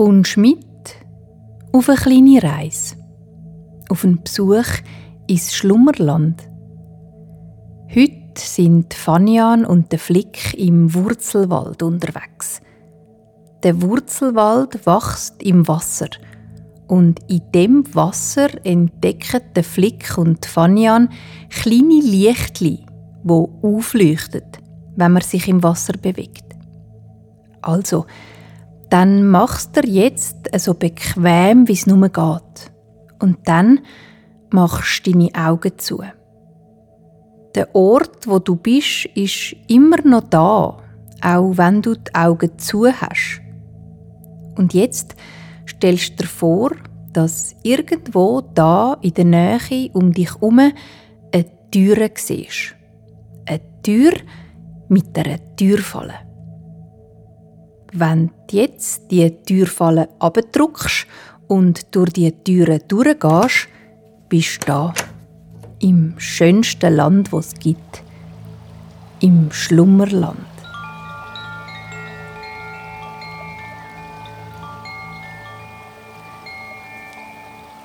kommst mit auf eine kleine Reise, auf einen Besuch ins Schlummerland. Heute sind Fanian und der Flick im Wurzelwald unterwegs. Der Wurzelwald wächst im Wasser und in dem Wasser entdecken der Flick und Fanian kleine Lichtli, wo aufleuchten, wenn man sich im Wasser bewegt. Also, dann machst du jetzt so bequem, wie es nur geht. Und dann machst du deine Augen zu. Der Ort, wo du bist, ist immer noch da, auch wenn du die Augen zu hast. Und jetzt stellst du dir vor, dass irgendwo da in der Nähe um dich herum eine Tür siehst. Eine Tür mit einer Türfalle. Wenn du jetzt die Türfalle abdruckst und durch die Türe durchgehst, bist du da. Im schönsten Land, das es gibt. Im Schlummerland.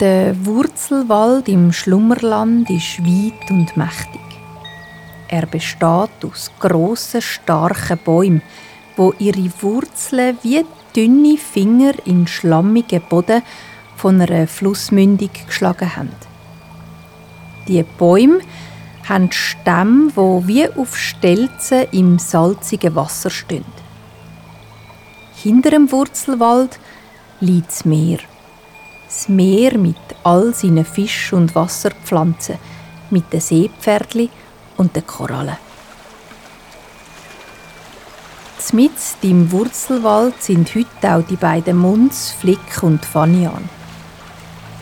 Der Wurzelwald im Schlummerland ist weit und mächtig. Er besteht aus grossen, starken Bäumen, wo ihre Wurzeln wie dünne Finger in schlammigen Boden von einer Flussmündung geschlagen haben. Die Bäume haben Stämme, wo wie auf Stelzen im salzigen Wasser stehen. Hinter dem Wurzelwald liegt das Meer. Das Meer mit all seinen Fisch- und Wasserpflanzen, mit den Seepferdli und den Korallen. Zmitzt im Wurzelwald sind heute auch die beiden Munz, Flick und Fanian.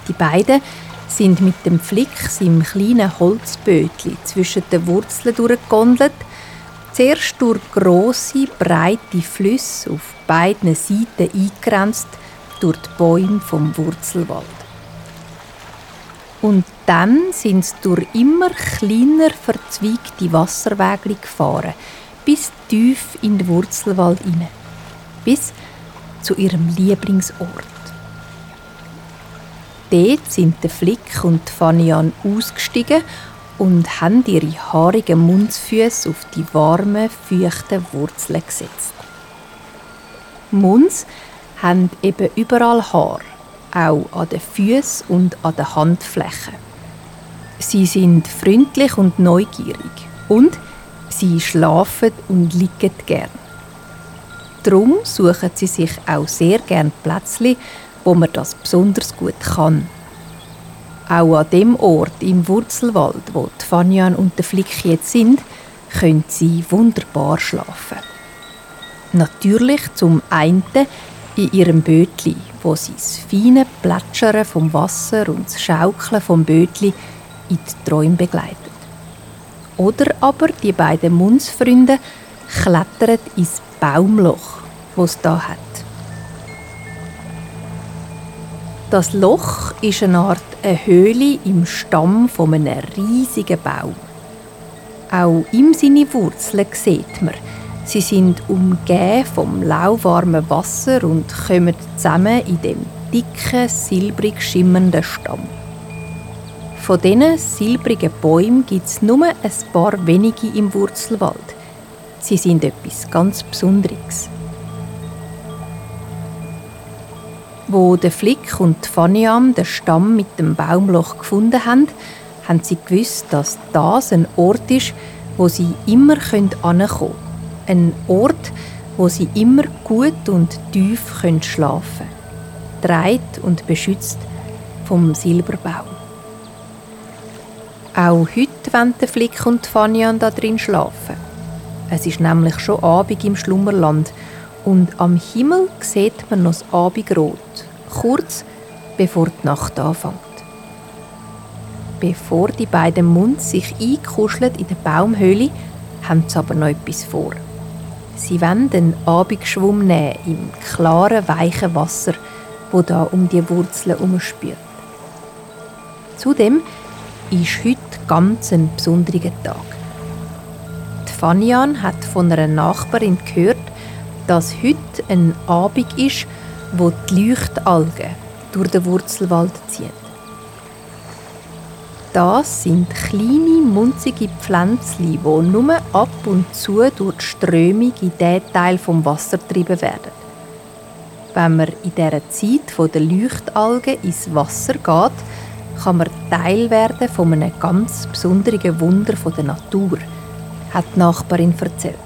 Die beiden sind mit dem Flick, seinem kleinen Holzbötli, zwischen den Wurzeln durchgegondelt, zuerst durch grosse, breite Flüsse auf beiden Seiten eingegrenzt durch die Bäume vom Wurzelwald. Und dann sind sie durch immer kleiner verzweigte Wasserwege gefahren – bis tief in den Wurzelwald hinein, bis zu ihrem Lieblingsort. Dort sind der Flick und Fanian ausgestiegen und haben ihre haarigen Mundsfüße auf die warmen, feuchten Wurzeln gesetzt. Munds haben eben überall Haar, auch an den Füßen und an den Handflächen. Sie sind freundlich und neugierig und Sie schlafen und liegen gern. Darum suchen sie sich auch sehr gern Plätzchen, wo man das besonders gut kann. Auch an dem Ort im Wurzelwald, wo die Fanyan und der Flick jetzt sind, können sie wunderbar schlafen. Natürlich zum einen in ihrem Bötli, wo sie das feine Plätschern vom Wasser und das Schaukeln vom Bötli in die Träume begleiten. Oder aber die beiden Mundsfreunde klettern ins Baumloch, das es da hat. Das Loch ist eine Art Höhle im Stamm von einem riesigen Baum. Auch ihm seine Wurzeln sieht man. Sie sind umgeben vom lauwarmen Wasser und kommen zusammen in dem dicken, silbrig schimmernden Stamm. Von diesen silbrigen Bäumen gibt es nur ein paar wenige im Wurzelwald. Sie sind etwas ganz Besonderes. Wo der Flick und Faniam den Stamm mit dem Baumloch gefunden haben, haben sie gewusst, dass das ein Ort ist, wo sie immer ankommen können. Ein Ort, wo sie immer gut und tief schlafen können. Dreit und beschützt vom Silberbaum. Auch heute wollen Flick und Fanian da drin schlafen. Es ist nämlich schon Abend im Schlummerland und am Himmel sieht man noch das Abendrot, kurz bevor die Nacht anfängt. Bevor die beiden Mund sich einkuscheln in der Baumhöhle, haben sie aber noch etwas vor. Sie wollen den Abendschwumm nehmen im klaren, weichen Wasser, wo da um die Wurzeln umspült. Zudem ist heute ganz ein besonderer Tag. Die Fanian hat von einer Nachbarin gehört, dass heute ein Abend ist, wo die Leuchtalgen durch den Wurzelwald ziehen. Das sind kleine, munzige Pflänzchen, die nur ab und zu durch die Strömung in diesen Teil vom Wasser getrieben werden. Wenn man in dieser Zeit der Leuchtalgen ins Wasser geht, kann man Teil werden von einem ganz besonderen Wunder der Natur, hat die Nachbarin erzählt.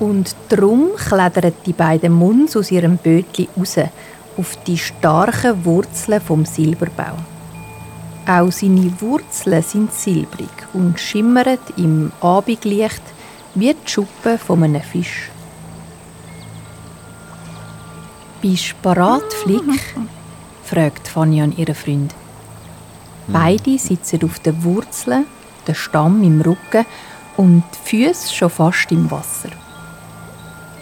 Und darum klettern die beiden Muns aus ihrem Bötli raus auf die starken Wurzeln vom Silberbaum. Auch seine Wurzeln sind silbrig und schimmern im Abendlicht wie die Schuppen von einem Fisch. «Bist du bereit, Flick?» Fragt Fanny an ihren Freund. Beide sitzen auf den Wurzeln, der Stamm im Rücken und die Füße schon fast im Wasser.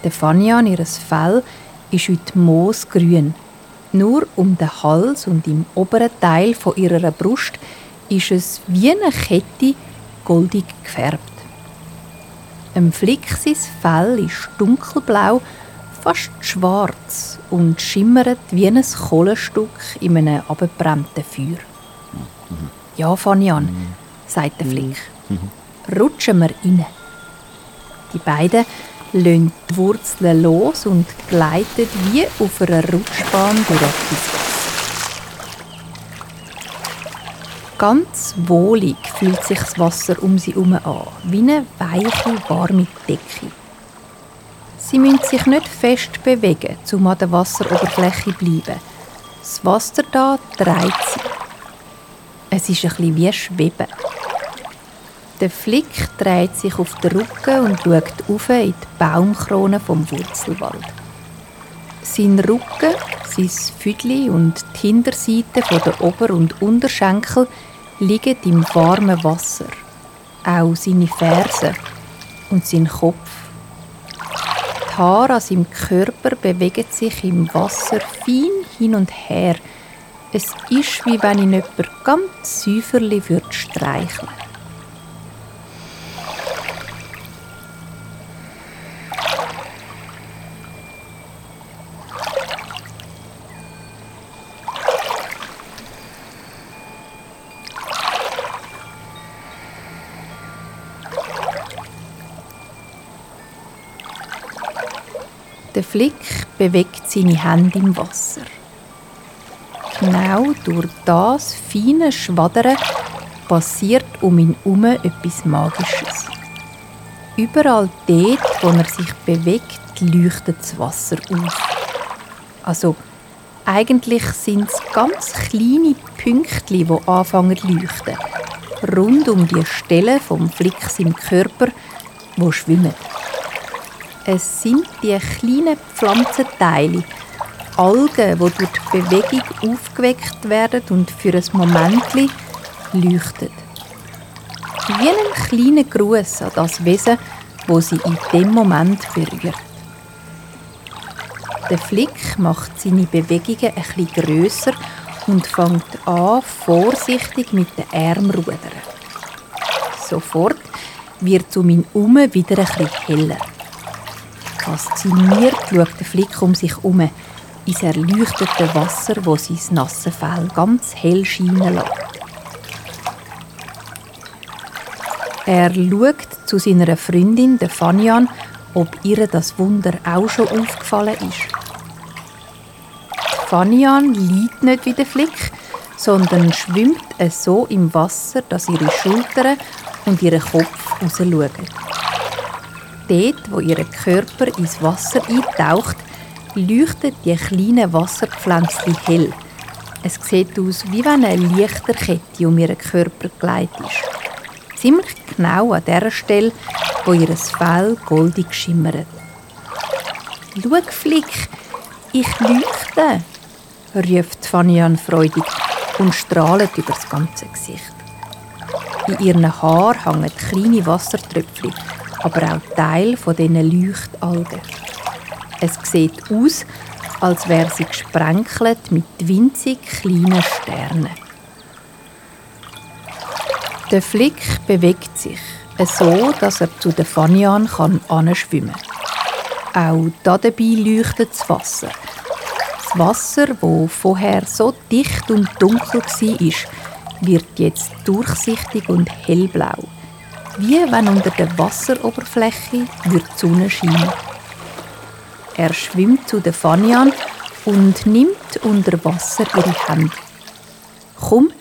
Der Fanyan, ihr Fell, ist heute moosgrün. Nur um den Hals und im oberen Teil von ihrer Brust ist es wie eine Kette goldig gefärbt. Ein Flick Fell ist dunkelblau, fast schwarz und schimmert wie ein Kohlenstück in einem abgebrannten Feuer. Ja, Fanyan, sagt der Flick. Rutschen wir rein. Die beiden lassen die Wurzeln los und gleiten wie auf einer Rutschbahn durch etwas. Ganz wohlig fühlt sich das Wasser um sie herum an, wie eine weiche, warme Decke. Sie müssen sich nicht fest bewegen, um an der Wasseroberfläche zu bleiben. Das Wasser da dreht sie. Es ist ein wie Schweben. Der Flick dreht sich auf den Rücken und schaut auf in die Baumkrone vom Wurzelwald. Sein Rücken, sein Füdli und die Hinterseite der Ober- und Unterschenkel liegen im warmen Wasser. Auch seine Fersen und sein Kopf. Die Haare an seinem Körper bewegen sich im Wasser fein hin und her. Es ist, wie wenn ihn jemand ganz säuferlich streicheln würde. Der Flick bewegt seine Hände im Wasser. Genau durch das feine Schwadern passiert um ihn herum etwas Magisches. Überall dort, wo er sich bewegt, leuchtet das Wasser auf. Also, eigentlich sind es ganz kleine Pünktchen, die anfangen zu leuchten. Rund um die Stelle vom Flicks im Körper, wo schwimmen. Es sind die kleinen Pflanzenteile, Algen, die durch die Bewegung aufgeweckt werden und für ein Moment leuchten. Wie ein kleiner Gruß an das Wesen, wo sie in dem Moment berührt. Der Flick macht seine Bewegungen bisschen grösser und fängt an, vorsichtig mit den Armen rudern. Sofort wird um ihn herum wieder bisschen heller. Fasziniert schaut der Flick um sich herum ins erleuchtete Wasser, wo sein nasses Fell ganz hell scheinen lässt. Er schaut zu seiner Freundin, der Fanny, an, ob ihr das Wunder auch schon aufgefallen ist. Fanyan liegt nicht wie der Flick, sondern schwimmt so im Wasser, dass ihre Schultern und ihr Kopf rausschauen. Dort, wo ihr Körper ins Wasser eintaucht, leuchtet die kleinen Wasserpflänzchen hell. Es sieht aus, wie wenn eine Lichterkette um ihren Körper gelegt ist. Ziemlich genau an der Stelle, wo ihr Fell goldig schimmert. Schau, Flick, ich leuchte, ruft Fanian freudig und strahlt über das ganze Gesicht. In ihren Haaren hängen kleine Wassertröpfchen aber auch Teil von diesen Leuchtalgen. Es sieht aus, als wäre sie gesprenkelt mit winzig kleinen Sternen. Der Flick bewegt sich, so dass er zu den Fanian kann schwimmen kann. Auch dabei leuchtet das Wasser. Das Wasser, wo vorher so dicht und dunkel war, wird jetzt durchsichtig und hellblau. Wie wenn unter der Wasseroberfläche die Sonne scheinen. Er schwimmt zu der Fanian und nimmt unter Wasser ihre Hände. Komm,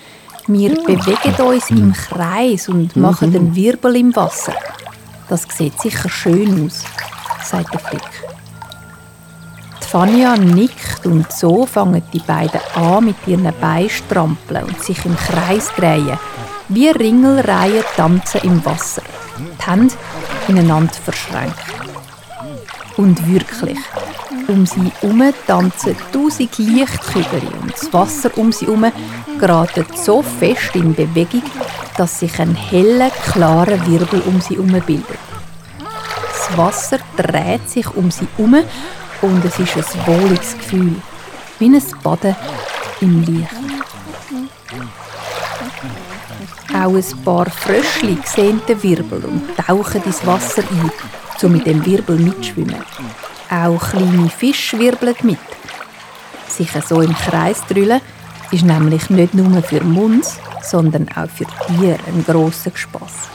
wir bewegen uns im Kreis und machen den Wirbel im Wasser. Das sieht sicher schön aus, sagt der Flick. Die Fania nickt und so fangen die beiden an, mit ihren Beinen strampeln und sich im Kreis drehen, wie Ringelreihen tanzen im Wasser, die Hände ineinander verschränkt. Und wirklich, um sie herum tanzen tausend Lichtkügel und das Wasser um sie herum geraten so fest in Bewegung, dass sich ein heller, klarer Wirbel um sie herum bildet. Das Wasser dreht sich um sie herum und es ist ein wohliges Gefühl, wie ein Baden im Licht. Auch ein paar Fröschli sehen den Wirbel und tauchen ins Wasser ein, um mit dem Wirbel mitschwimmen. Auch kleine Fische wirbeln mit. Sich so im Kreis drüllen ist nämlich nicht nur für Munds, sondern auch für Tiere ein grosser Spass.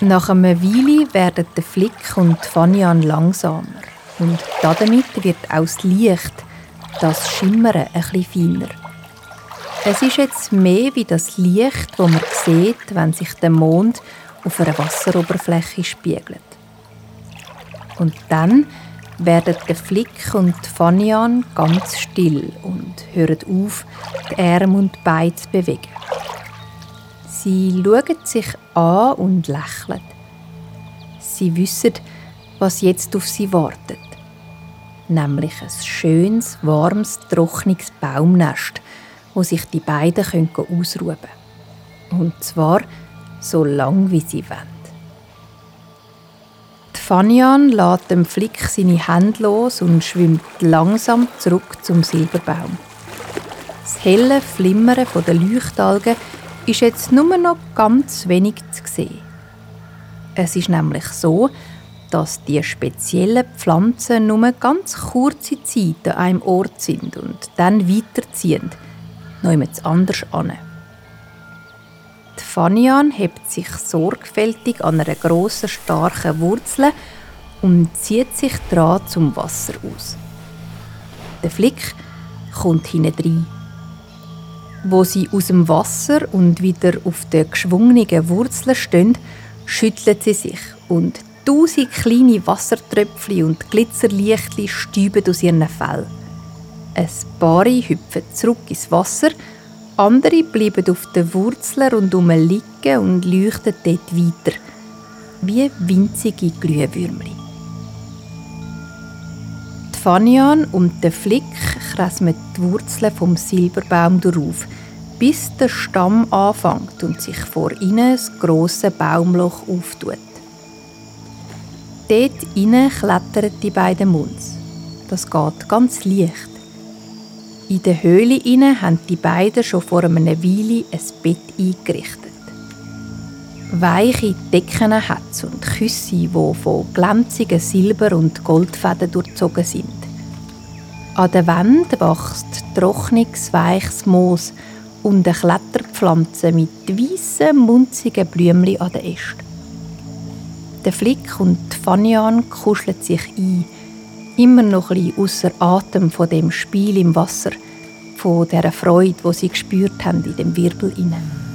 Nach einer Weile werden der Flick und Fanian langsamer und damit wird auch das Licht, das Schimmern, bisschen feiner. Es ist jetzt mehr wie das Licht, das man sieht, wenn sich der Mond auf einer Wasseroberfläche spiegelt. Und dann werden der Flick und Fanian ganz still und hören auf, die Arme und Beine zu bewegen. Sie schauen sich an und lächeln. Sie wissen, was jetzt auf sie wartet. Nämlich ein schönes, warmes, trockenes Baumnest, wo sich die beiden ausruhen können. Und zwar so lang wie sie wollen. Fanian lässt dem Flick seine Hände los und schwimmt langsam zurück zum Silberbaum. Das helle Flimmern der Leuchtalgen ist jetzt nur noch ganz wenig zu sehen. Es ist nämlich so, dass die speziellen Pflanzen nur ganz kurze Zeit an einem Ort sind und dann weiterziehen, noch jemand anders an. Fanian hebt sich sorgfältig an einer grossen, starken Wurzel und zieht sich dran zum Wasser aus. Der Flick kommt hinein. Wo sie aus dem Wasser und wieder auf den geschwungenen Wurzeln stehen, schüttelt sie sich und tausend kleine Wassertröpfchen und Glitzerlichtchen stäuben aus ihren Fell. Ein paar hüpfen zurück ins Wasser andere bleiben auf den Wurzeln rundum liegen und leuchten dort weiter, wie winzige Glühwürmchen. Die Fanian und der Flick kressen die Wurzeln vom Silberbaum darauf, bis der Stamm anfängt und sich vor ihnen ein grosses Baumloch auftut. Dort innen klettern die beiden Munds. Das geht ganz leicht. In der Höhle inne haben die beiden schon vor einer Weile ein Bett eingerichtet. Weiche Decken hat es und Küsse, die von glänzigen Silber- und Goldfäden durchzogen sind. An der Wand wächst trockenes, weiches Moos und eine Kletterpflanze mit weißen, munzigen Blümchen an den Ästen. Der Flick und Fanian kuscheln sich ein, immer noch ein außer Atem von dem Spiel im Wasser, von der Freude, wo sie gespürt haben in dem Wirbel innen.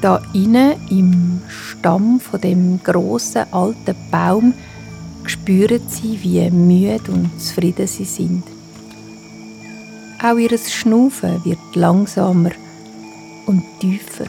Da innen im Stamm von dem großen alten Baum spüren sie, wie müde und zufrieden sie sind. Auch ihr Schnaufen wird langsamer und tiefer.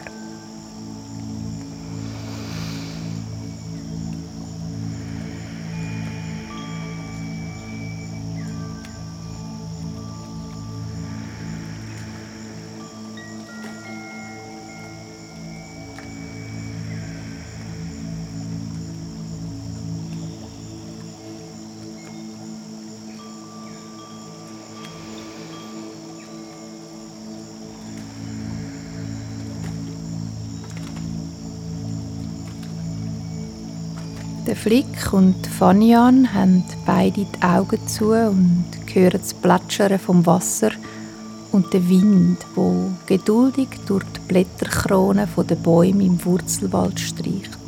Flick und Fanian haben beide die Augen zu und hören das Plätschern vom Wasser und den Wind, wo geduldig durch die Blätterkronen der Bäume im Wurzelwald streicht.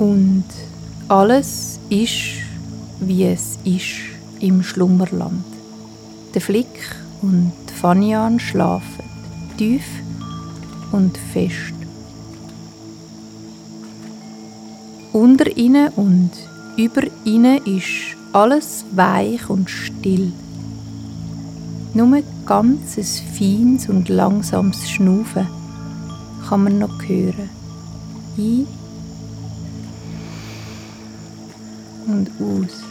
Und alles ist, wie es ist im Schlummerland. Der Flick und Fanian schlafen tief und fest. Unter ihnen und über ihnen ist alles weich und still. Nur ein feines und langsames Schnaufen kann man noch hören. Ein und aus.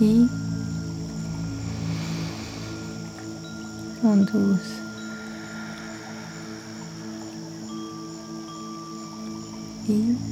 Ein und aus. Ein